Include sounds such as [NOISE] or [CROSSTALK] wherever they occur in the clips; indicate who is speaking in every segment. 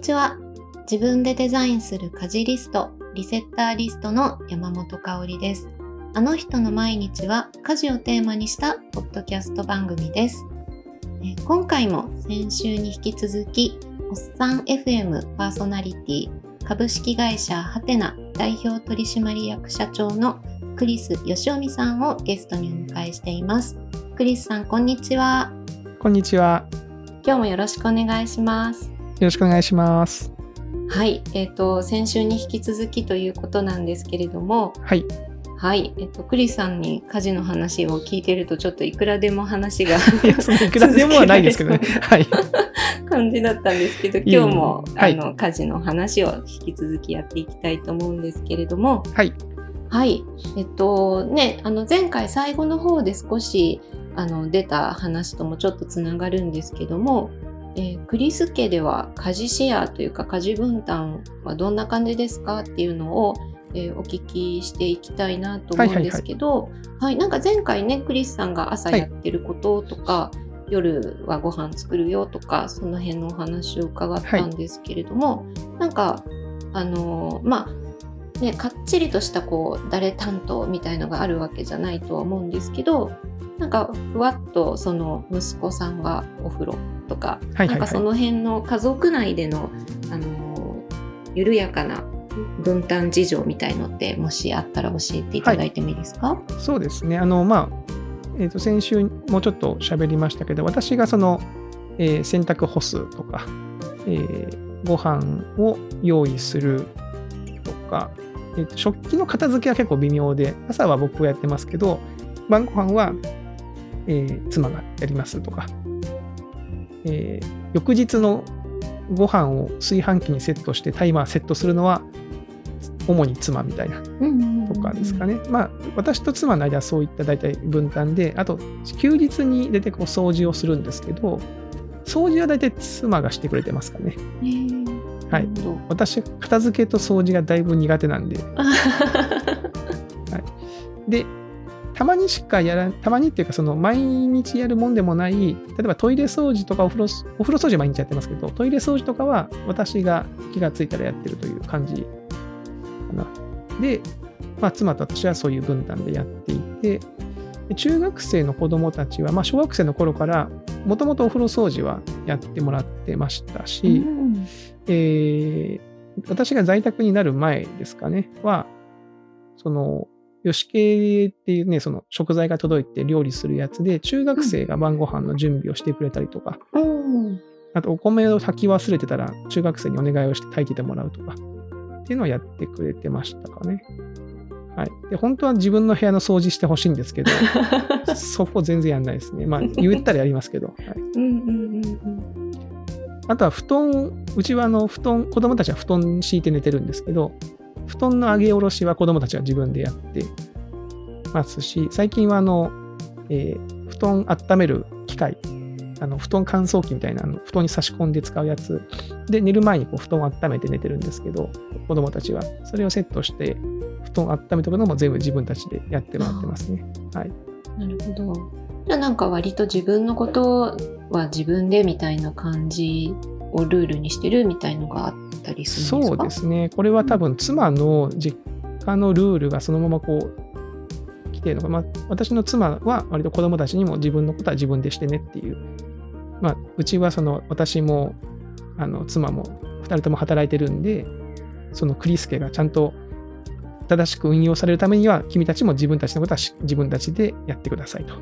Speaker 1: にちは。自分でデザインする家事リスト、リセッターリストの山本香里です。あの人の毎日は家事をテーマにしたポッドキャスト番組です。え今回も先週に引き続き、おっさん FM パーソナリティ株式会社ハテナ代表取締役社長のクリス義臣さんをゲストにお迎えしています。クリスさん、こんにちは。
Speaker 2: こんにちは。
Speaker 1: 今日もよろしくお願いします。
Speaker 2: よろしくお願いします。
Speaker 1: はい、えっ、と、先週に引き続きということなんですけれども、
Speaker 2: はい。
Speaker 1: はい、えっ、と、クリスさんに家事の話を聞いてると、ちょっといくらでも話が [LAUGHS]
Speaker 2: いくらでもはないですけどね。はい。
Speaker 1: 感じだったんですけど、今日も、
Speaker 2: はい
Speaker 1: あの、家事の話を引き続きやっていきたいと思うんですけれども、
Speaker 2: はい。
Speaker 1: はい。えっと、ね、あの、前回最後の方で少し、あの、出た話ともちょっとつながるんですけども、えークリス家では家事シェアというか家事分担はどんな感じですかっていうのを、えーお聞きしていきたいなと思うんですけど、はいなんか前回ね、クリスさんが朝
Speaker 2: はい
Speaker 1: やってることとか、夜はご飯作るよとか、その辺のお話を伺ったんですけれども、なんか、あのーまあ、ね、かっちりとしたこう誰担当みたいのがあるわけじゃないとは思うんですけどなんかふわっとその息子さんがお風呂とか、
Speaker 2: はいはいはい。
Speaker 1: なんかその辺の家族内での、あのー緩やかな分担事情みたいのってもしあったら教えていただいてもいいですか、
Speaker 2: そうですね。あの、まあ、えっ、と、先週もちょっと喋りましたけど、私がその、えー洗濯干すとか、えーご飯を用意するとか、えーと食器の片付けは結構微妙で、朝は僕がやってますけど、晩ご飯は、えー妻がやりますとか、えー翌日のご飯を炊飯器にセットしてタイマーセットするのは主に妻みたいなとかですかね。まあ、私と妻の間はそういった大体分担で、あと、休日に出てこう掃除をするんですけど、掃除は大体妻がしてくれてますかね。
Speaker 1: へー。
Speaker 2: はい。私、片付けと掃除がだいぶ苦手なんで、[LAUGHS] で、たまにしかやらたまにっていうか、その毎日やるもんでもない、例えばトイレ掃除とかお風呂、お風呂掃除は毎日やってますけど、トイレ掃除とかは私が気がついたらやってるという感じかな。で、まあ、妻と私はそういう分担でやっていて、で中学生の子供たちは、まあ、小学生の頃から、もともとお風呂掃除はやってもらってましたし、
Speaker 1: うん
Speaker 2: えー私が在宅になる前ですかね、は、その、吉系っていうね、その食材が届いて料理するやつで、中学生が晩ご飯の準備をしてくれたりとか、
Speaker 1: うん
Speaker 2: あとお米を炊き忘れてたら、中学生にお願いをして炊いててもらうとか、っていうのをやってくれてましたかね。はい。で、本当は自分の部屋の掃除してほしいんですけど、[LAUGHS] そこ全然やんないですね。まあ、言ったらやりますけど。はい
Speaker 1: うんうんうんうん
Speaker 2: あとは布団、うちはあの布団、子供たちは布団敷いて寝てるんですけど、布団の上げ下ろしは子供たちは自分でやってますし、最近はあの、えー布団温める機械、あの布団乾燥機みたいなあの布団に差し込んで使うやつで寝る前にこう布団を温めて寝てるんですけど、子供たちはそれをセットして、布団温めておくのも全部自分たちでやってもらってますね。はい。
Speaker 1: なるほど。じゃあなんか割と自分のことは自分でみたいな感じをルールにしてるみたいのがあったりするんですか？
Speaker 2: そうですね。これは多分妻の実家のルールがそのままこう来てるのか、まあ、私の妻は割と子供たちにも自分のことは自分でしてねっていう。まあ、うちはその私もあの妻も2人とも働いてるんで、そのクリスケがちゃんと正しく運用されるためには、君たちも自分たちのことはし自分たちでやってくださいと。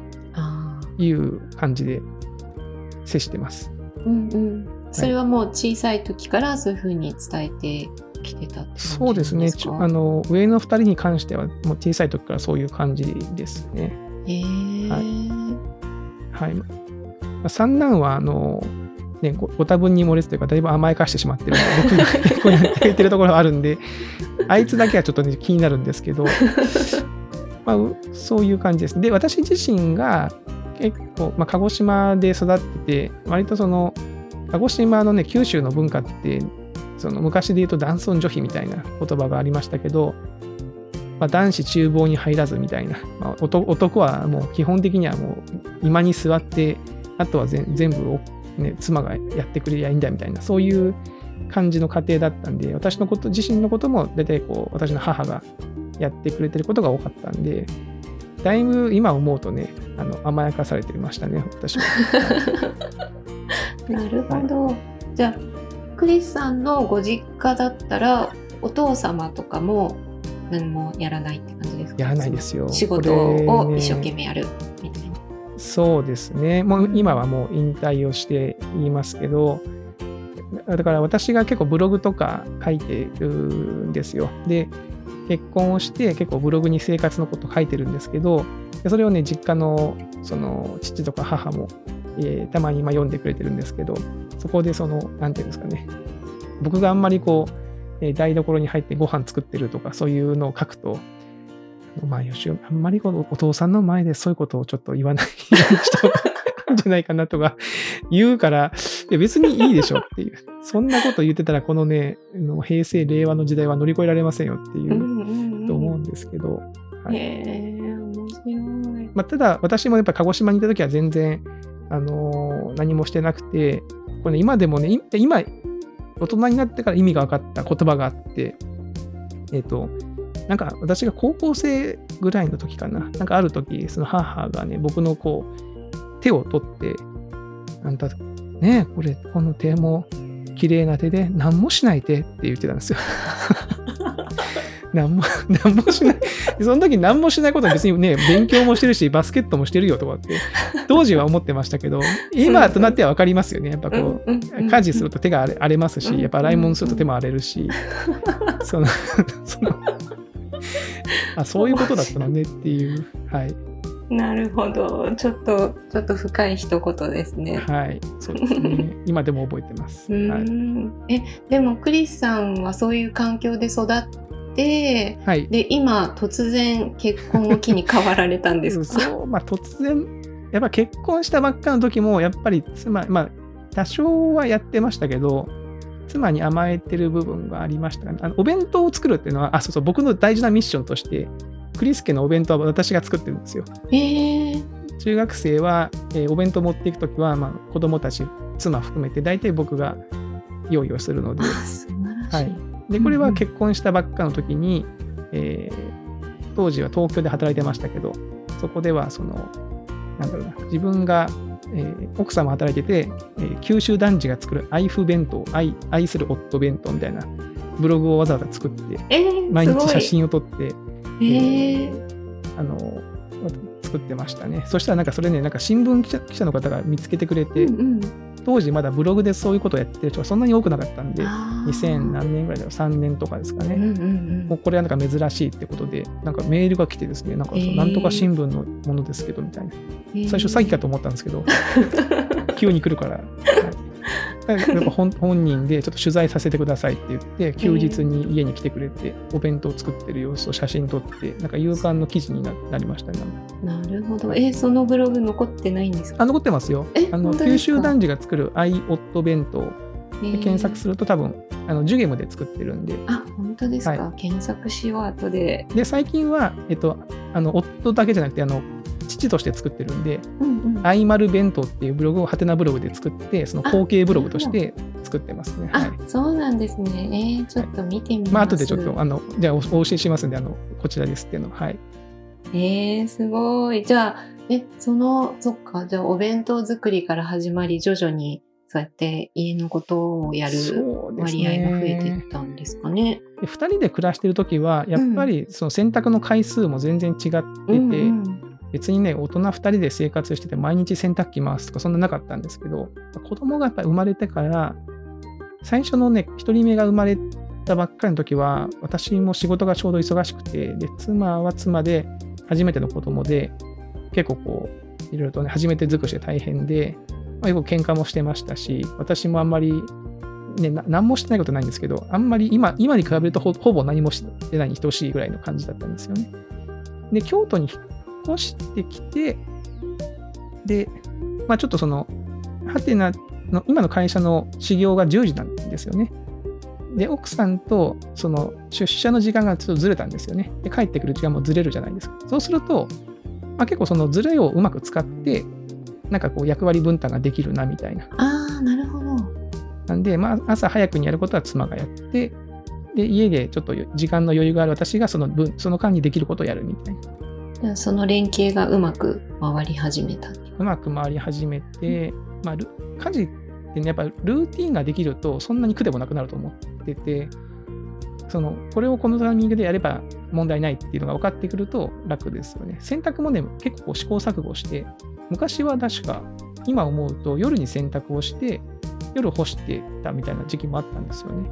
Speaker 2: いう感じで接してます。
Speaker 1: うんうん。それはもう小さい時からそういうふうに伝えてきてた
Speaker 2: そうですね。あの上の2人に関しては、もう小さい時からそういう感じですね。
Speaker 1: へえ。
Speaker 2: はい。まあ三男は、あの、ね、ごご多分に漏れずというか、だいぶ甘やかしてしまってる僕が結構言ってるところがあるんで、あいつだけはちょっと、ね、気になるんですけど、[LAUGHS] まあ、うそういう感じです。で、私自身が結構、まあ、鹿児島で育ってて、割とその、鹿児島のね、九州の文化って、その昔で言うと男尊女卑みたいな言葉がありましたけど、まあ、男子厨房に入らずみたいな、まあ、男はもう基本的にはもう今に座ってあとは全部、ね、妻がやってくれりゃいいんだみたいなそういう感じの家庭だったんで、私のこと、自身のことも大体こう、私の母がやってくれてることが多かったんで、だいぶ今思うとね、あの甘やかされてましたね、私は。[LAUGHS]
Speaker 1: なるほど。じゃあ、クリスさんのご実家だったら、お父様とかも何もやらないって感じですか？
Speaker 2: やらないですよ。
Speaker 1: 仕事を一生懸命やるみたいな。
Speaker 2: そうですね。もう今はもう引退をしていますけど、だから私が結構ブログとか書いてるんですよ。で、結婚をして結構ブログに生活のこと書いてるんですけど、それをね、実家のその父とか母も、えー、たまに今読んでくれてるんですけど、そこでその、なんていうんですかね、僕があんまりこう、えー、台所に入ってご飯作ってるとか、そういうのを書くと、まあ、よしあんまりこのお父さんの前でそういうことをちょっと言わないようにした方がいいんじゃないかなとか [LAUGHS] 言うから、いや別にいいでしょっていう。そんなこと言ってたら、このね、平成、令和の時代は乗り越えられませんよっていう、と思うんですけど。
Speaker 1: はい、へえ、面白い。
Speaker 2: まあ、ただ、私もやっぱ鹿児島にいた時は全然、あの、何もしてなくて、これ、ね、今でもね、今、大人になってから意味が分かった言葉があって、えっ、ー、と、なんか私が高校生ぐらいの時かな、なんかある時、その母がね、僕のこう、手を取って、あんた、ねこれ、この手も綺麗な手で何もしない手って言ってたんですよ。何も、[LAUGHS] 何もしない。[LAUGHS] その時何もしないことは別にね、勉強もしてるし、バスケットもしてるよとかって、当時は思ってましたけど、今となっては分かりますよね。やっぱこう、家事すると手が荒れますし、やっぱ洗い物すると手も荒れるし、その、[LAUGHS] その、あ、そういうことだったのねっていう、はい。
Speaker 1: なるほど。ちょっと、ちょっと深い一言ですね。
Speaker 2: はい。そうですね。今でも覚えてます。
Speaker 1: はい、え、でもクリスさんはそういう環境で育って、はい、で、今突然結婚を機に変わられたんですか？[LAUGHS]
Speaker 2: そう、まあ突然、やっぱ結婚したばっかの時も、やっぱり妻、まあ多少はやってましたけど、妻に甘えてる部分がありましたね。あのお弁当を作るっていうのは、あ、そうそう、僕の大事なミッションとして、クリスケのお弁当は私が作ってるんですよ。
Speaker 1: えー、
Speaker 2: 中学生は、えー、お弁当持っていくときは、まあ、子供たち、妻含めて、大体僕が用意をするので。
Speaker 1: はい、
Speaker 2: で、これは結婚したばっかの時に、えー、当時は東京で働いてましたけど、そこでは、その、なんだろうな、自分がえー、奥様働いてて、えー、九州男児が作る愛婦弁当愛、愛する夫弁当みたいなブログをわざわざ作って、
Speaker 1: えー、
Speaker 2: 毎日写真を撮って、
Speaker 1: えー、
Speaker 2: あの作ってましたね。そしたらなんかそれね、なんか新聞記者記者の方が見つけてくれて、うんうん、当時まだブログでそういうことをやってる人がそんなに多くなかったんで、2000何年ぐらいだろう、3年とかですかね。うんうんうん、もうこれはなんか珍しいってことで、なんかメールが来てですね、なんかそなんとか新聞のものですけどみたいな。最初詐欺かと思ったんですけど、[LAUGHS] 急に来るから。はいやっぱ本本人でちょっと取材させてくださいって言って、休日に家に来てくれて、お弁当を作ってる様子を写真撮って、なんか勇敢の記事になりましたね。
Speaker 1: なるほど。えー、そのブログ残ってないんですか？
Speaker 2: あ残ってますよ。あの九州男児が作るアイオット弁当で検索すると多分あのジュゲムで作ってるんで。
Speaker 1: あ本当ですか、はい、検索しよう後で。
Speaker 2: で最近は、えっと、あの夫だけじゃなくてあの父として作ってるんで、うんうん、アイマル弁当っていうブログをハテナブログで作って、その後継ブログとして作ってますね。
Speaker 1: はい、そうなんですね。えー、ちょっと見てみます。
Speaker 2: まあ後でちょっとあのじゃあお教えしますんで、あのこちらですっていうのはい。
Speaker 1: えー、すごい。じゃあ、え、その、そっか、じゃあお弁当作りから始まり、徐々にそうやって家のことをやる割合が増えていったんですかね。
Speaker 2: で2人で暮らしてる時はやっぱりその洗濯の回数も全然違ってて、うんうん、別にね、大人2人で生活してて毎日洗濯機回すとかそんななかったんですけど、子供がやっぱり生まれてから、最初のね、1人目が生まれたばっかりの時は、私も仕事がちょうど忙しくて、で、妻は妻で初めての子供で、結構こう、いろいろとね、初めて尽くして大変で、まあ、よく喧嘩もしてましたし、私もあんまり、ね、何もしてないことないんですけど、あんまり今今に比べるとほぼ何もしてないに等しいぐらいの感じだったんですよね。で、京都に引っ越してきて、で、まあ、ちょっとその、ハテナの今の会社の始業が10時なんですよね。で、奥さんとその出社の時間がちょっとずれたんですよね。で、帰ってくる時間もずれるじゃないですか。そうすると、まあ、結構そのずれをうまく使って、なんかこう役割分担ができるなみたいな。
Speaker 1: ああ、なるほど。
Speaker 2: なんで、まあ、朝早くにやることは妻がやって、で、家でちょっと時間の余裕がある私がその分、その間にできることをやるみたいな。
Speaker 1: その連携がうまく回り始めた。
Speaker 2: うまく回り始めて、まあ、家事ってね、やっぱルーティンができると、そんなに苦でもなくなると思ってて、そのこれをこのタイミングでやれば問題ないっていうのが分かってくると楽ですよね。洗濯もね、結構試行錯誤して、昔は確か、今思うと夜に洗濯をして、夜干してたみたいな時期もあったんですよね。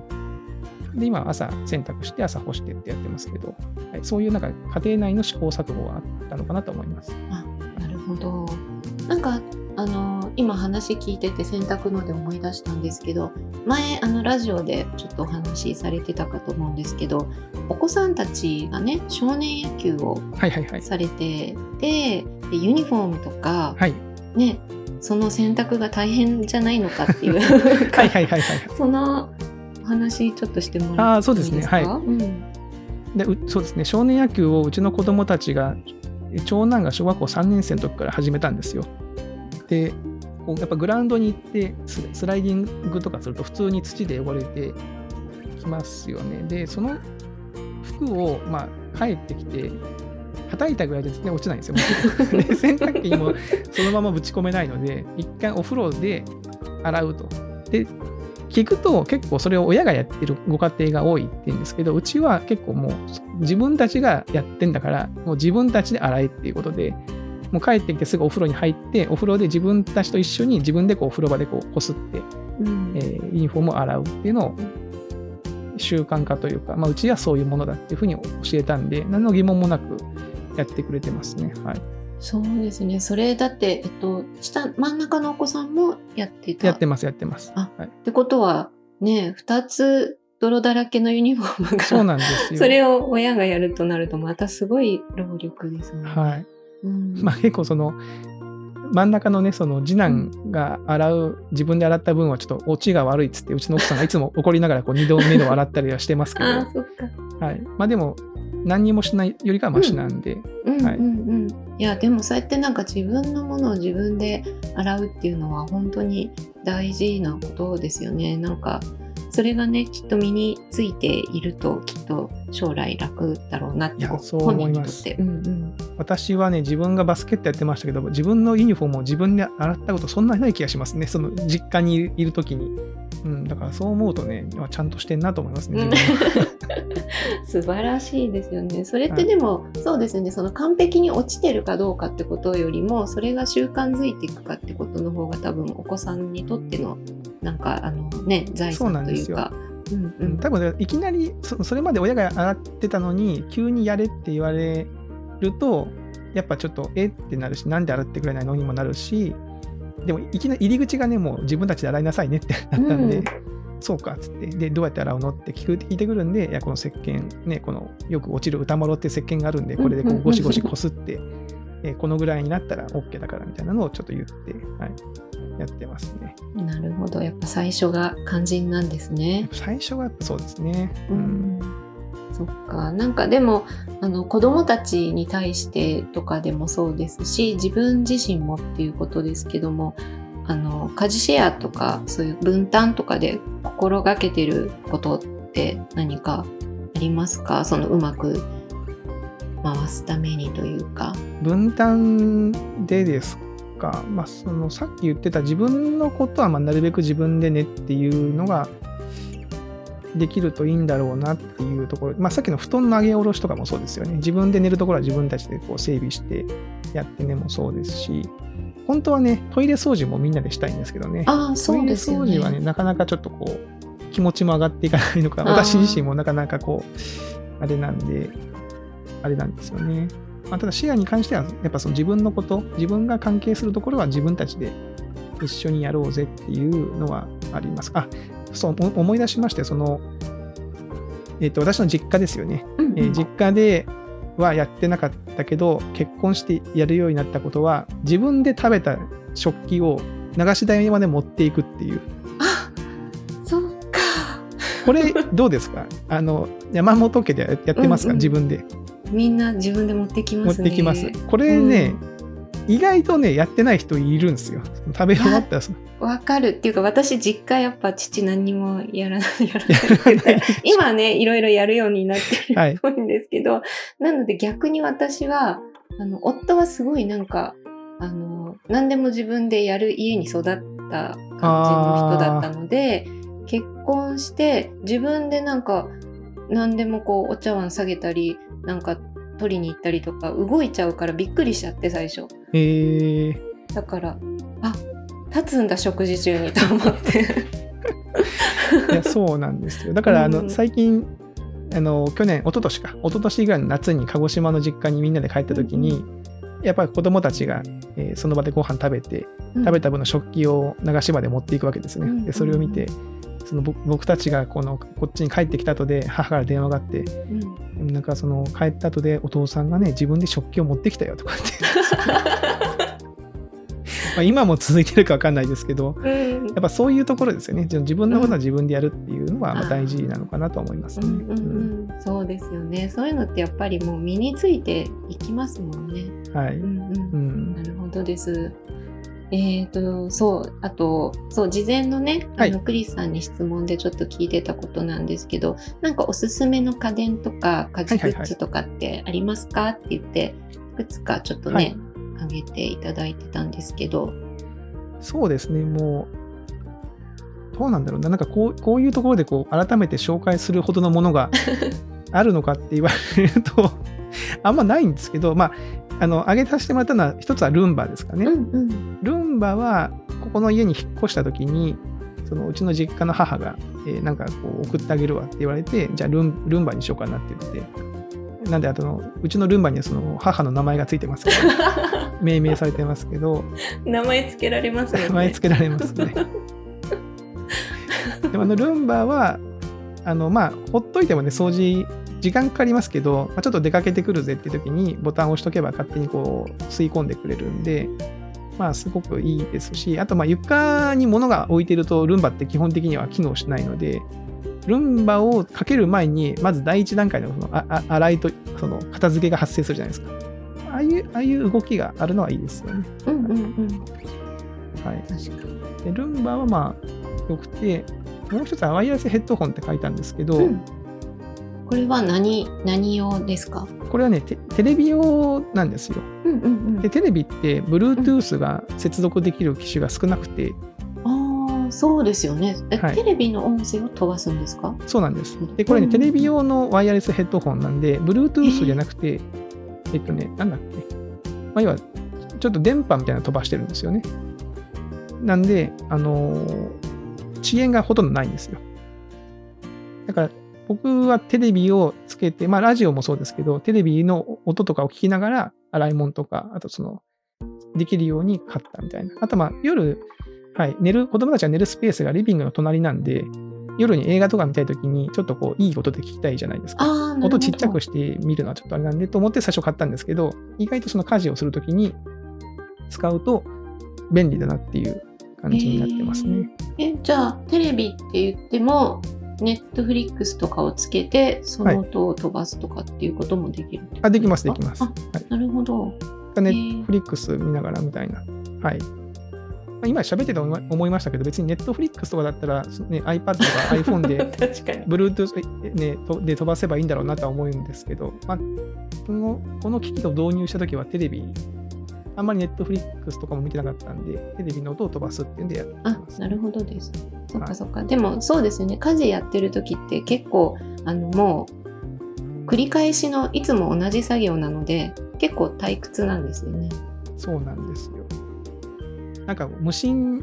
Speaker 2: で、今朝洗濯して朝干してってやってますけど、はい、そういうなんか家庭内の試行錯誤があったのかなと思います。
Speaker 1: あなるほど。なんかあの今話聞いてて洗濯ので思い出したんですけど前あのラジオでちょっとお話しされてたかと思うんですけどお子さんたちがね少年野球を
Speaker 2: はいはいはい。
Speaker 1: されてて、でユニフォームとか、
Speaker 2: はい。
Speaker 1: ねその洗濯が大変じゃないのかっていう [LAUGHS]
Speaker 2: はいはいはいはい。[LAUGHS]
Speaker 1: そのお話ちょっとしてもらって
Speaker 2: あーそうですね
Speaker 1: いいか
Speaker 2: はい
Speaker 1: うん
Speaker 2: でうそうですね、少年野球をうちの子供たちが、長男が小学校3年生の時から始めたんですよ。で、こうやっぱグラウンドに行ってススライディングとかすると普通に土で汚れてきますよね。で、その服を、まあ、帰ってきて、叩いたぐらいで全然落ちないんですよ。[LAUGHS] で洗濯機にもそのままぶち込めないので、一回お風呂で洗うと。で、聞くと結構それを親がやってるご家庭が多いって言うんですけど、うちは結構もう自分たちがやってんだから、もう自分たちで洗えっていうことで、もう帰ってきてすぐお風呂に入って、お風呂で自分たちと一緒に自分でこうお風呂場でこうこすって、
Speaker 1: うん
Speaker 2: えーユニフォームを洗うっていうのを習慣化というか、まあ、うちはそういうものだっていうふうに教えたんで、何の疑問もなくやってくれてますね。はい。
Speaker 1: そうですねそれだって、えっと、下真ん中のお子さんもやってた？
Speaker 2: やってます、やってます。
Speaker 1: あ
Speaker 2: はい、
Speaker 1: ってことはね2つ泥だらけのユニフォームが
Speaker 2: そうなんですよ。[LAUGHS]
Speaker 1: それを親がやるとなるとまたすごい労力ですね。
Speaker 2: はい。
Speaker 1: うん
Speaker 2: まあ結構その真ん中のねその次男が洗う自分で洗った分はちょっとオチが悪いっつってうちの奥さんがいつも怒りながらこう2度目の洗ったりはしてますけど、
Speaker 1: あ
Speaker 2: は
Speaker 1: ーそっか。
Speaker 2: い、まあでも何にもしないよりかはマシなんで、はい
Speaker 1: やでもそうやってなんか自分のものを自分で洗うっていうのは本当に大事なことですよね。なんかそれがねきっと身についているときっと将来楽だろうなって本人にとって。うんうん。
Speaker 2: 私はね自分がバスケットやってましたけど自分のユニフォームを自分で洗ったことそんなにない気がしますね。その実家にいる時に、うん、だからそう思うとねあちゃんとしてんなと思いますね [LAUGHS]
Speaker 1: 素晴らしいですよね。それってでも、そうですね、その完璧に落ちてるかどうかってことよりも、それが習慣づいていくかってことの方が多分お子さんにとっての、なんかあのね、財産というか。うんう
Speaker 2: うん。ん、多分ねいきなりそそれまで親が洗ってたのに急にやれって言われるとやっぱちょっとえ？ってなるしなんで洗ってくれないの？にもなるしでもいきなり入り口がねもう自分たちで洗いなさいねって [LAUGHS] なったんで、
Speaker 1: うん。
Speaker 2: そうかっつってでどうやって洗うの？って聞く聞いてくるんでいやこの石鹸ねこのよく落ちる歌丸って石鹸があるんでこれでこ
Speaker 1: う
Speaker 2: ゴシゴシこすって、えーこのぐらいになったら OK だからみたいなのをちょっと言って、はい、やってますね。
Speaker 1: なるほど。やっぱ最初が肝心なんですね。
Speaker 2: 最初はそうですね。
Speaker 1: う、ん。そっか。なんかでも、あの、子供たちに対してとかでもそうですし、自分自身もっていうことですけども、あの、家事シェアとか、そういう分担とかで心がけてることって何かありますか？そのうまく回すためにというか。
Speaker 2: 分担でですか、まあ、そのさっき言ってた自分のことはまなるべく自分でねっていうのができるといいんだろうなっていうところ、まあ、さっきの布団の上げ下ろしとかもそうですよね。自分で寝るところは自分たちでこう整備してやってねもそうですし本当はねトイレ掃除もみんなでしたいんですけどね。
Speaker 1: ああ、
Speaker 2: トイレ
Speaker 1: そうですよ
Speaker 2: 掃除はね
Speaker 1: ね。
Speaker 2: なかなかちょっとこう気持ちも上がっていかないのか私自身もなかなかこうあれなんであれなんですよね、まあ、ただシェアに関してはやっぱその自分のこと自分が関係するところは自分たちで一緒にやろうぜっていうのはあります。あそうお思い出しましてそのえっ、と私の実家ですよね、
Speaker 1: うんうん。
Speaker 2: えー実家ではやってなかったけど結婚してやるようになったことは自分で食べた食器を流し台まで持っていくっていう。
Speaker 1: あそっか。
Speaker 2: これどうですか？あの山本家でややってますか、
Speaker 1: うんうん。
Speaker 2: 自分で。
Speaker 1: みんな自分で持ってきますね。
Speaker 2: 持ってきます。これね、意外とね、やってない人いるんですよ。食べ終わったら
Speaker 1: わかるっていうか私実家やっぱ父何にもやらないやらない。[LAUGHS] 今ねいろいろやるようになってる
Speaker 2: はい
Speaker 1: っぽいんですけど、[LAUGHS] なので逆に私はあの夫はすごいなんかあの何でも自分でやる家に育った感じの人だったので結婚して自分でなんか何でもこうお茶碗下げたりなんか取りに行ったりとか動いちゃうからびっくりしちゃって最初。
Speaker 2: えー、
Speaker 1: だからあ立つんだ食事中にと思って。
Speaker 2: いや [LAUGHS] そうなんですよ。だからあの、
Speaker 1: うん。
Speaker 2: 最近あの去年一昨年か。一昨年ぐらいの夏に鹿児島の実家にみんなで帰った時に、やっぱり子供たちが、えーその場でご飯食べて食べた分の食器を流し場で持っていくわけですね。
Speaker 1: うん。
Speaker 2: でそれを見てその僕僕たちがこのこっちに帰ってきた後で母から電話があって
Speaker 1: うん
Speaker 2: なんかその帰った後でお父さんがね自分で食器を持ってきたよとかって [LAUGHS] まあ今も続いてるか分かんないですけど
Speaker 1: うん
Speaker 2: やっぱそういうところですよね。自分のことは自分でやるっていうのはまあ大事なのかなと思いますね。
Speaker 1: うんうんうんそうですよねそういうのってやっぱりもう身についていきますもんね。
Speaker 2: うんはい。
Speaker 1: うんうん
Speaker 2: うん
Speaker 1: なるほどです。えっ、と、そう、あと、そう、事前のね、あ
Speaker 2: はい。
Speaker 1: の、クリスさんに質問でちょっと聞いてたことなんですけど、なんかおすすめの家電とか家事グッズとかってありますかって言って、いくつかちょっとね、あげていただいてたんですけど、
Speaker 2: そうですね、もう、どうなんだろうな、なんかこうこういうところでこう改めて紹介するほどのものがあるのかって言われると、あんまないんですけど、まあ、あの、挙げさせてもらったのは、一つはルンバですかね。
Speaker 1: うんうん。
Speaker 2: ルンバは、ここの家に引っ越した時に、そのうちの実家の母が、えーなんかこう送ってあげるわって言われて、じゃあルンルンバにしようかなって言って、なんで、あとうちのルンバにはその母の名前がついてますけど、[LAUGHS] 命名されてますけど、
Speaker 1: 名前つけられますよね。
Speaker 2: 名前つけられますね。[LAUGHS] でもあのルンバは、あのまあ、ほっといてもね、掃除、時間かかりますけど、まあ、ちょっと出かけてくるぜって時に、ボタンを押しとけば勝手にこう吸い込んでくれるんで、まあ、すごくいいですし、あと、まあ、床に物が置いてると、ルンバって基本的には機能しないので、ルンバをかける前に、まず第一段階のそのああ洗いとその片付けが発生するじゃないですか。ああいうああいう動きがあるのはいいですよね。
Speaker 1: うんうんうん。
Speaker 2: はい、
Speaker 1: 確かに。
Speaker 2: でルンバはまあ良くて、もう一つはワイヤレスヘッドホンって書いたんですけど、
Speaker 1: うんこれは何、何用ですか？
Speaker 2: これはねテ、テレビ用なんですよ。
Speaker 1: うんうんうん
Speaker 2: で、。テレビって Bluetooth が接続できる機種が少なくて、
Speaker 1: ああ、そうですよね。え、
Speaker 2: はい
Speaker 1: テレビの音声を飛ばすんですか？
Speaker 2: そうなんです。で、これね、
Speaker 1: うん
Speaker 2: テレビ用のワイヤレスヘッドホンなんで、Bluetooth じゃなくて、えっとね、なんだっけ？まあ、要は、ちょっと電波みたいなの飛ばしてるんですよね。なんで、あのー遅延がほとんどないんですよ。だから、僕はテレビをつけて、まあ、ラジオもそうですけど、テレビの音とかを聞きながら、洗い物とか、あとその、できるように買ったみたいな。あと、まあ、夜、はい、寝る、子供たちが寝るスペースがリビングの隣なんで、夜に映画とか見たいときに、ちょっとこう、いい音で聞きたいじゃないですか。音ちっちゃくして見るのはちょっとあれなんでと思って最初買ったんですけど、意外とその家事をするときに使うと便利だなっていう感じになってますね。
Speaker 1: え、じゃあ、テレビって言っても、ネットフリックスとかをつけて、その音を飛ばすとかっていうこともできる
Speaker 2: あ、できます、
Speaker 1: か
Speaker 2: できます。
Speaker 1: なるほど。
Speaker 2: い、ネットフリックス見ながらみたいな。はい。まあ今喋ってて思いましたけど、別にネットフリックスとかだったら、ね、iPad とか iPhone で。[LAUGHS] Bluetooth、ね、とで飛ばせばいいんだろうなとは思うんですけど、まあ、このこの機器を導入したときはテレビ、あんまりネットフリックスとかも見てなかったんで、テレビの音を飛ばすっていうんでやって
Speaker 1: あ
Speaker 2: ま、す。
Speaker 1: なるほどです。そっ
Speaker 2: はい
Speaker 1: かそっか。でも、そうですよね。家事やってる時って結構、あの、もう、繰り返しのいつも同じ作業なので、結構退屈なんですよね。
Speaker 2: そうなんですよ。なんか無心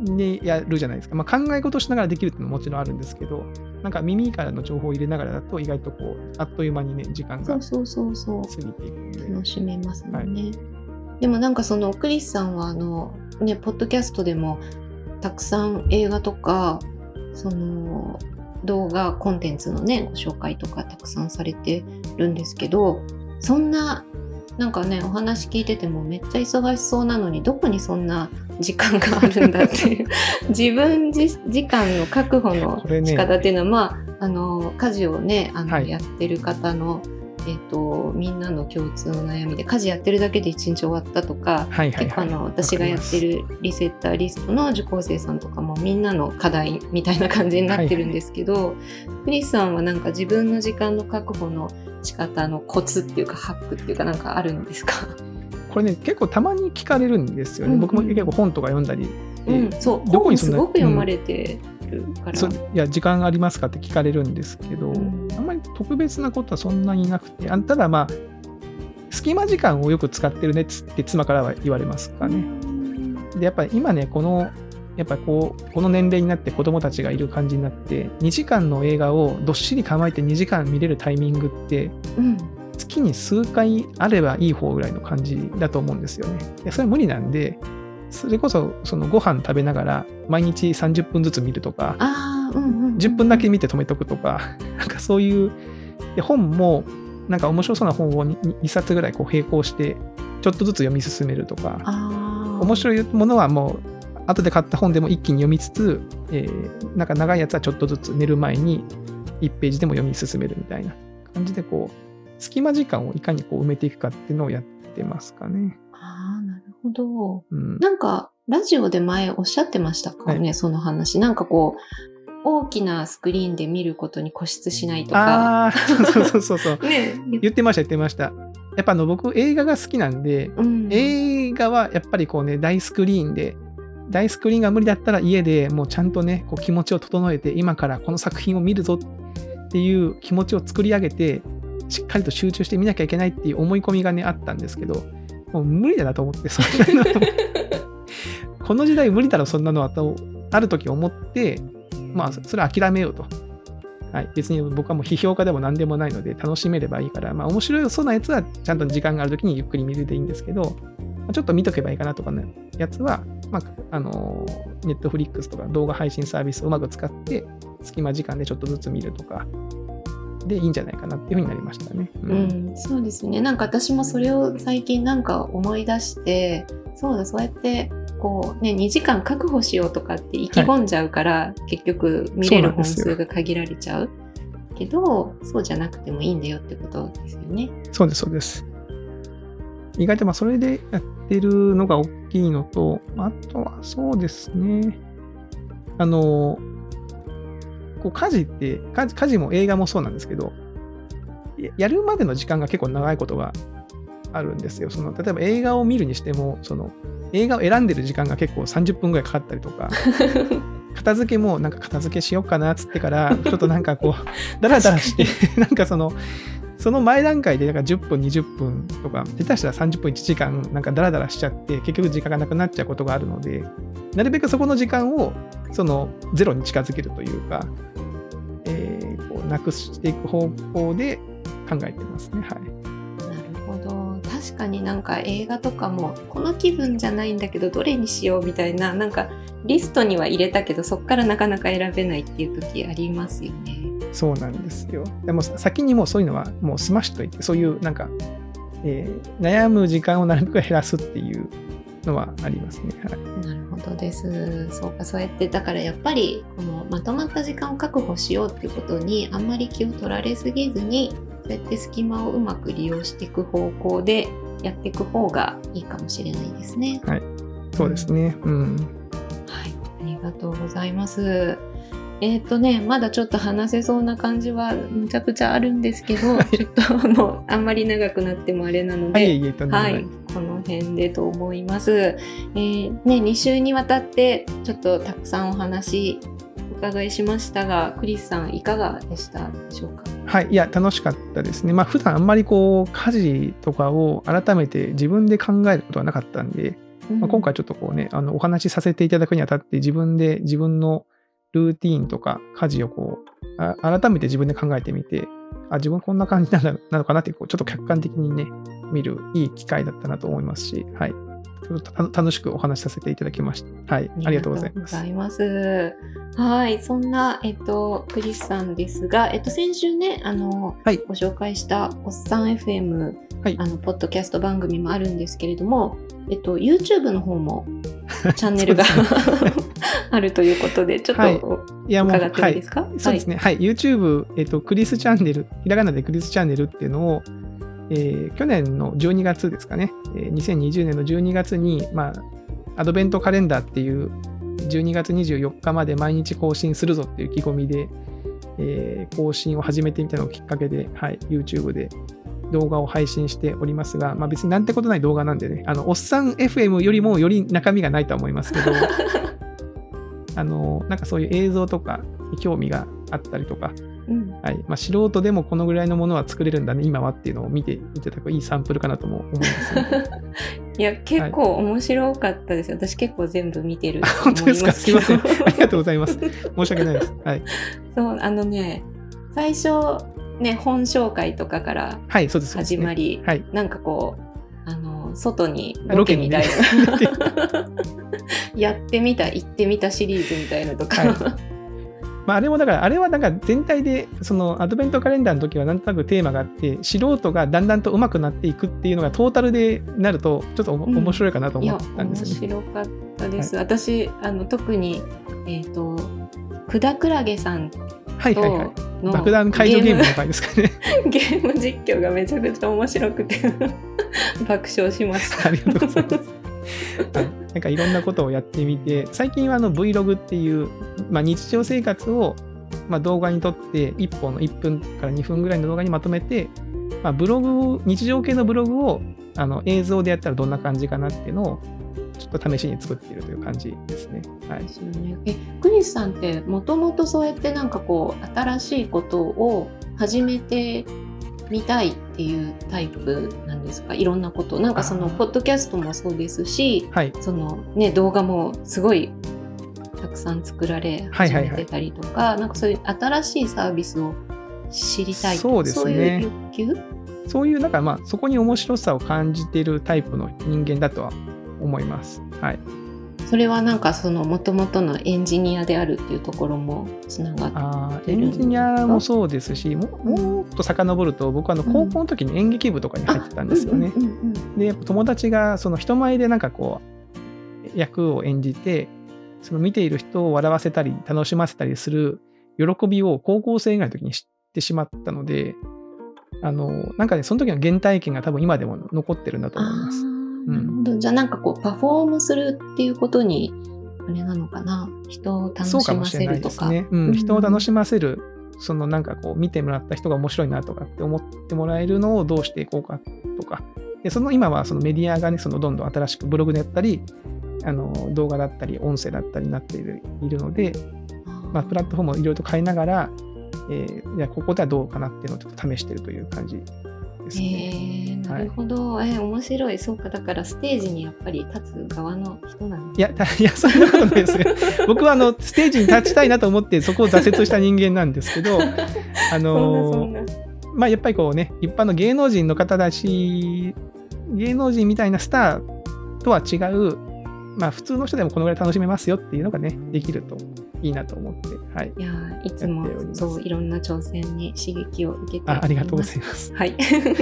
Speaker 2: にやるじゃないですか。まあ、考え事しながらできるっていうのももちろんあるんですけど、なんか耳からの情報を入れながらだと意外とこう、あっという間にね、時間が
Speaker 1: そうそうそうそう。
Speaker 2: 過ぎていくんで。
Speaker 1: 楽しめますもんね。でもなんかそのクリスさんはあのねポッドキャストでもたくさん映画とかその動画コンテンツのねご紹介とかたくさんされてるんですけどそんななんかねお話聞いててもめっちゃ忙しそうなのにどこにそんな時間があるんだっていう。[LAUGHS] 自分自時間の確保の仕方っていうのは、まああの家事をねあの、
Speaker 2: はい。
Speaker 1: やってる方のえっと、みんなの共通の悩みで家事やってるだけで一日終わったとか、
Speaker 2: はいはいはい。
Speaker 1: 結構あの私がやってるリセッターリストの受講生さんとかもみんなの課題みたいな感じになってるんですけど、クリスさんはなんか自分の時間の確保の仕方のコツっていうかハックっていうかなんかあるんですか、
Speaker 2: これね、結構たまに聞かれるんですよね。
Speaker 1: うん
Speaker 2: 僕も結構本とか読んだり、
Speaker 1: うん、そう
Speaker 2: どこに
Speaker 1: すごく読まれてるから、
Speaker 2: そういや時間ありますかって聞かれるんですけど、
Speaker 1: うん
Speaker 2: 特別なことはそんなになくてあただまあ隙間時間をよく使ってるねっつって妻からは言われますかね。でやっぱり今ねこのやっぱこうこの年齢になって子供たちがいる感じになって2時間の映画をどっしり構えて2時間見れるタイミングって
Speaker 1: うん
Speaker 2: 月に数回あればいい方ぐらいの感じだと思うんですよね。いやそれは無理なんでそれこそそのご飯食べながら毎日30分ずつ見るとか
Speaker 1: あーうんうんうん
Speaker 2: 10分だけ見て止めとくとか、[LAUGHS] なんかそういう、で本も、なんか面白そうな本を 2, 冊ぐらいこう並行して、ちょっとずつ読み進めるとか、面白いものはもう、後で買った本でも一気に読みつつ、えーなんか長いやつはちょっとずつ寝る前に1ページでも読み進めるみたいな感じで、こう、隙間時間をいかにこう埋めていくかっていうのをやってますかね。
Speaker 1: ほど
Speaker 2: うん。
Speaker 1: なんかラジオで前おっしゃってましたかね、
Speaker 2: は
Speaker 1: その話なんかこう大きなスクリーンで見ることに固執しないとか
Speaker 2: ああ、そうそうそうそう。[LAUGHS]
Speaker 1: ね
Speaker 2: 言ってました、言ってました。やっぱあの僕、映画が好きなんで、
Speaker 1: うん
Speaker 2: 映画はやっぱりこうね、大スクリーンで、大スクリーンが無理だったら家でもうちゃんとね、こう気持ちを整えて、今からこの作品を見るぞっていう気持ちを作り上げて、しっかりと集中して見なきゃいけないっていう思い込みがね、あったんですけど、もう無理だなと思って、そんなの。[LAUGHS] この時代無理だろ、そんなのはと、ある時思って、まあ、それは諦めようと。はい、別に僕はもう批評家でも何でもないので楽しめればいいから、まあ面白そうなやつはちゃんと時間がある時にゆっくり見るでいいんですけど、まあちょっと見とけばいいかなとかね、やつは、まあ、あの、ネットフリックスとか動画配信サービスをうまく使って、隙間時間でちょっとずつ見るとか、でいいんじゃないかなっていうふうになりましたね。う
Speaker 1: うん、そうですねなんか私もそれを最近なんか思い出してそうだそうやってこうね2時間確保しようとかって意気込んじゃうから、結局見れる本数が限られちゃうけどそうじゃなくてもいいんだよってことですよね。
Speaker 2: そうです、そうです。意外とまあそれでやってるのが大きいのと、あとはそうですね。あの、こう家事って家事、家事も映画もそうなんですけど、ややるまでの時間が結構長いことがあるんですよ。その例えば映画を見るにしても、その映画を選んでる時間が結構30分ぐらいかかったりとか、[LAUGHS] 片付けもなんか片付けしようかなっつってから、ちょっとなんかこう、だらだらして、なんかその、その前段階でなんか10分、20分とか、下手したら30分、1時間、なんかダラダラしちゃって、結局時間がなくなっちゃうことがあるので、なるべくそこの時間を、そのゼロに近づけるというか、えーこうなくしていく方向で考えてますね。はい。
Speaker 1: なるほど確かになんか映画とかもこの気分じゃないんだけどどれにしようみたいななんかリストには入れたけどそっからなかなか選べないっていう時ありますよね。
Speaker 2: そうなんですよ。でも先にもうそういうのはもう済ましといて、そういうなんか、えー悩む時間をなるべく減らすっていうのはありますね。はい。
Speaker 1: なるほどです。そうかそうやってだからやっぱりこのまとまった時間を確保しようっていうことにあんまり気を取られすぎずにそうやって隙間をうまく利用していく方向でやっていく方がいいかもしれないですね。
Speaker 2: そうですね。うん。
Speaker 1: はい、ありがとうございます。えっ、とね、まだちょっと話せそうな感じはむちゃくちゃあるんですけど、ちょっともうあんまり長くなってもあれなので、
Speaker 2: はい、
Speaker 1: はいい、この辺でと思います。えーね、2週にわたってちょっとたくさんお話お伺いしましたが、クリスさんいかがでしたでしょうか？
Speaker 2: はい、いや、楽しかったですね。まあ、普段あんまりこう、家事とかを改めて自分で考えることはなかったんで、まあ、今回ちょっとこうね、あの、お話しさせていただくにあたって、自分で自分のルーティーンとか家事をこう、改めて自分で考えてみて、あ、自分こんな感じなのなのかなって、こうちょっと客観的にね、見るいい機会だったなと思いますし、はい。ちょっとた楽しくお話しさせていただきました。はい、ありがとうございます。
Speaker 1: ありがとうございます。はい、そんな、えっと、クリスさんですが、えっと、先週ね、あの、
Speaker 2: はい
Speaker 1: ご紹介したおっさん FM、
Speaker 2: はい
Speaker 1: あの、ポッドキャスト番組もあるんですけれども、えっと、YouTube の方も [LAUGHS] チャンネルが [LAUGHS] あるということで、ちょっ
Speaker 2: はい
Speaker 1: と
Speaker 2: いやもう
Speaker 1: 伺ってもいいですか、
Speaker 2: そうですね。はい。YouTube、えっ、と、クリスチャンネル、ひらがなでクリスチャンネルっていうのを、えー去年の12月ですかね、えー2020年の12月に、まあ、アドベントカレンダーっていう、12月24日まで毎日更新するぞっていう意気込みで、えー更新を始めてみたのをきっかけで、はい、YouTube で動画を配信しておりますが、まあ、別になんてことない動画なんでね、あの、おっさん FM よりもより中身がないとは思いますけど、[LAUGHS] あの、なんかそういう映像とかに興味があったりとか、
Speaker 1: うん
Speaker 2: はいまあ、素人でもこのぐらいのものは作れるんだね、今はっていうのを見ていただくいいサンプルかなとも思います、ね。[LAUGHS]
Speaker 1: いや、結構面白かったです。私結構全部見てると
Speaker 2: 本当ですか？
Speaker 1: すけど。
Speaker 2: すいません。ありがとうございます。申し訳ないです。はい。
Speaker 1: そう、あのね、最初、ね、本紹介とかから
Speaker 2: はい、そうです。そうですね
Speaker 1: 始まり、
Speaker 2: はい。
Speaker 1: なんかこう、あの、外に
Speaker 2: ロケ
Speaker 1: みたいな。[LAUGHS] やってみた、行ってみたシリーズみたいなとか。
Speaker 2: はまあ、あれもだから、あれはなんか全体で、そのアドベントカレンダーの時はなんとなくテーマがあって、素人がだんだんと上手くなっていくっていうのがトータルでなると、ちょっと
Speaker 1: うん
Speaker 2: 面白いかなと思ったん
Speaker 1: 面
Speaker 2: ですよね。
Speaker 1: 白かったです。私、あの、特に、えっ、と、久田クラゲさんと
Speaker 2: はいはいはい。
Speaker 1: の
Speaker 2: 爆弾解除ゲームの回ですかね。[LAUGHS]
Speaker 1: ゲーム実況がめちゃくちゃ面白くて爆笑しました。
Speaker 2: ありがとうございます。[LAUGHS] なんかいろんなことをやってみて、最近はあの Vlog っていう、まあ、日常生活をまあ動画に撮って、1本の1分から2分ぐらいの動画にまとめて、まあ、ブログを、日常系のブログをあの映像でやったらどんな感じかなっていうのを、ちょっと試しに作っているという感じですね。はい。
Speaker 1: ですよね。え、クリスさんってもともとそうやってなんかこう新しいことを始めてみたいっていうタイプなんですか？いろんなこと。なんかそのポッドキャストもそうですし、
Speaker 2: はい。
Speaker 1: そのね動画もすごいたくさん作られ始
Speaker 2: はいはいはい
Speaker 1: めてたりとか、なんかそういう新しいサービスを知りたい
Speaker 2: そうですね
Speaker 1: そういう欲求？
Speaker 2: そういう、なんかまあ、そこに面白さを感じているタイプの人間だとは思います。はい。
Speaker 1: それはなんかその元々のエンジニアであるっていうところもつながってる
Speaker 2: エンジニアもそうですし、ももっと遡ると、僕はあの
Speaker 1: うん
Speaker 2: 高校の時に演劇部とかに入ってたんですよね。
Speaker 1: うんうんうんうん
Speaker 2: で、友達がその人前でなんかこう、役を演じて、その見ている人を笑わせたり、楽しませたりする喜びを高校生ぐらいの時に知ってしまったので、あの、なんかね、その時の原体験が多分今でも残ってるんだと思います。
Speaker 1: なるほど。じゃあなんかこうパフォームするっていうことにあれなのかな？人を楽しませるとか。
Speaker 2: ですね。うん、人を楽しませる、そのなんかこう見てもらった人が面白いなとかって思ってもらえるのをどうしていこうかとか。で、その今はそのメディアがね、そのどんどん新しくブログでやったり、あの動画だったり音声だったりになっているので、まあ、プラットフォームをいろいろと変えながら、えーいやここではどうかなっていうのをちょっと試してるという感じです
Speaker 1: え
Speaker 2: ね。
Speaker 1: ー、なるほど、えー面白い。そうか、だからステージにやっぱり立つ側の人なん
Speaker 2: いや、た [LAUGHS] いや、そんなことないですよ。[LAUGHS] 僕はあのステージに立ちたいなと思って、そこを挫折した人間なんですけど、[LAUGHS] あの。まあ、やっぱりこうね、一般の芸能人の方だし、芸能人みたいなスターとは違う、まあ、普通の人でもこのぐらい楽しめますよっていうのがね、できるといいなと思って、はい。
Speaker 1: いやーいつもそういろんな挑戦に刺激を受けて
Speaker 2: あありがとうご
Speaker 1: い
Speaker 2: ざいます。
Speaker 1: はい。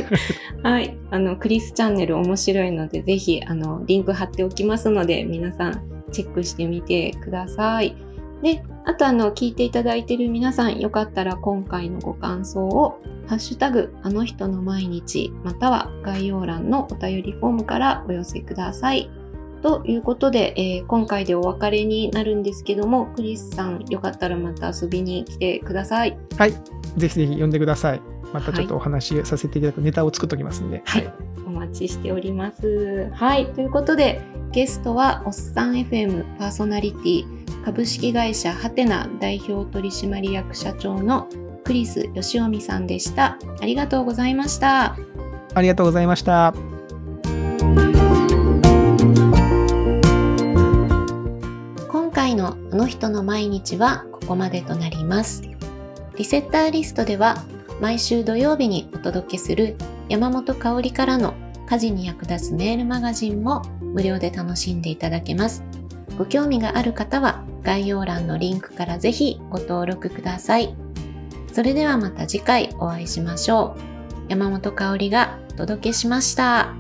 Speaker 1: [LAUGHS] はい。あの、クリスチャンネル面白いので、ぜひ、あの、リンク貼っておきますので、皆さんチェックしてみてください。で、あと、あの、聞いていただいている皆さん、よかったら今回のご感想を、ハッシュタグ、あの人の毎日、または概要欄のお便りフォームからお寄せください。ということで、えー今回でお別れになるんですけども、クリスさん、よかったらまた遊びに来てください。
Speaker 2: はい。ぜひぜひ呼んでください。またちょっとお話しさせていただくネタを作っておきますんで。
Speaker 1: はいお待ちしております。はい。ということで、ゲストは、おっさん FM パーソナリティ、株式会社ハテナ代表取締役社長のクリス義臣さんでした。ありがとうございました。
Speaker 2: ありがとうございました。
Speaker 1: の人の毎日はここまでとなります。リセッターリストでは毎週土曜日にお届けする山本香里からの家事に役立つメールマガジンも無料で楽しんでいただけます。ご興味がある方は概要欄のリンクからぜひご登録ください。それではまた次回お会いしましょう。山本香里がお届けしました。